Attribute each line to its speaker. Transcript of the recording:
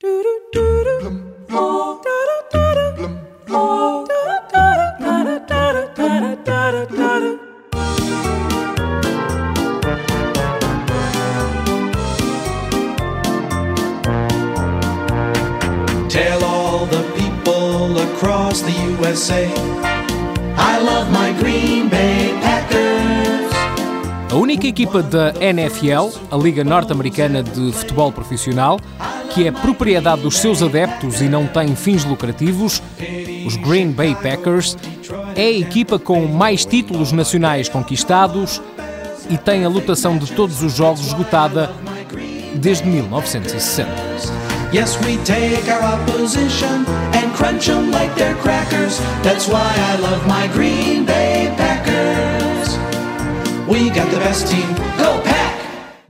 Speaker 1: Tell all the people across the USA I love my Green Bay Packers.
Speaker 2: A única equipa da NFL, a Liga Norte-Americana de Futebol Profissional, que é propriedade dos seus adeptos e não tem fins lucrativos, os Green Bay Packers, é a equipa com mais títulos nacionais conquistados e tem a lotação de todos os jogos esgotada desde 1960.
Speaker 1: Yes, we take our opposition and crunch them like they're crackers. That's why I love my Green Bay Packers. We got the best team. Go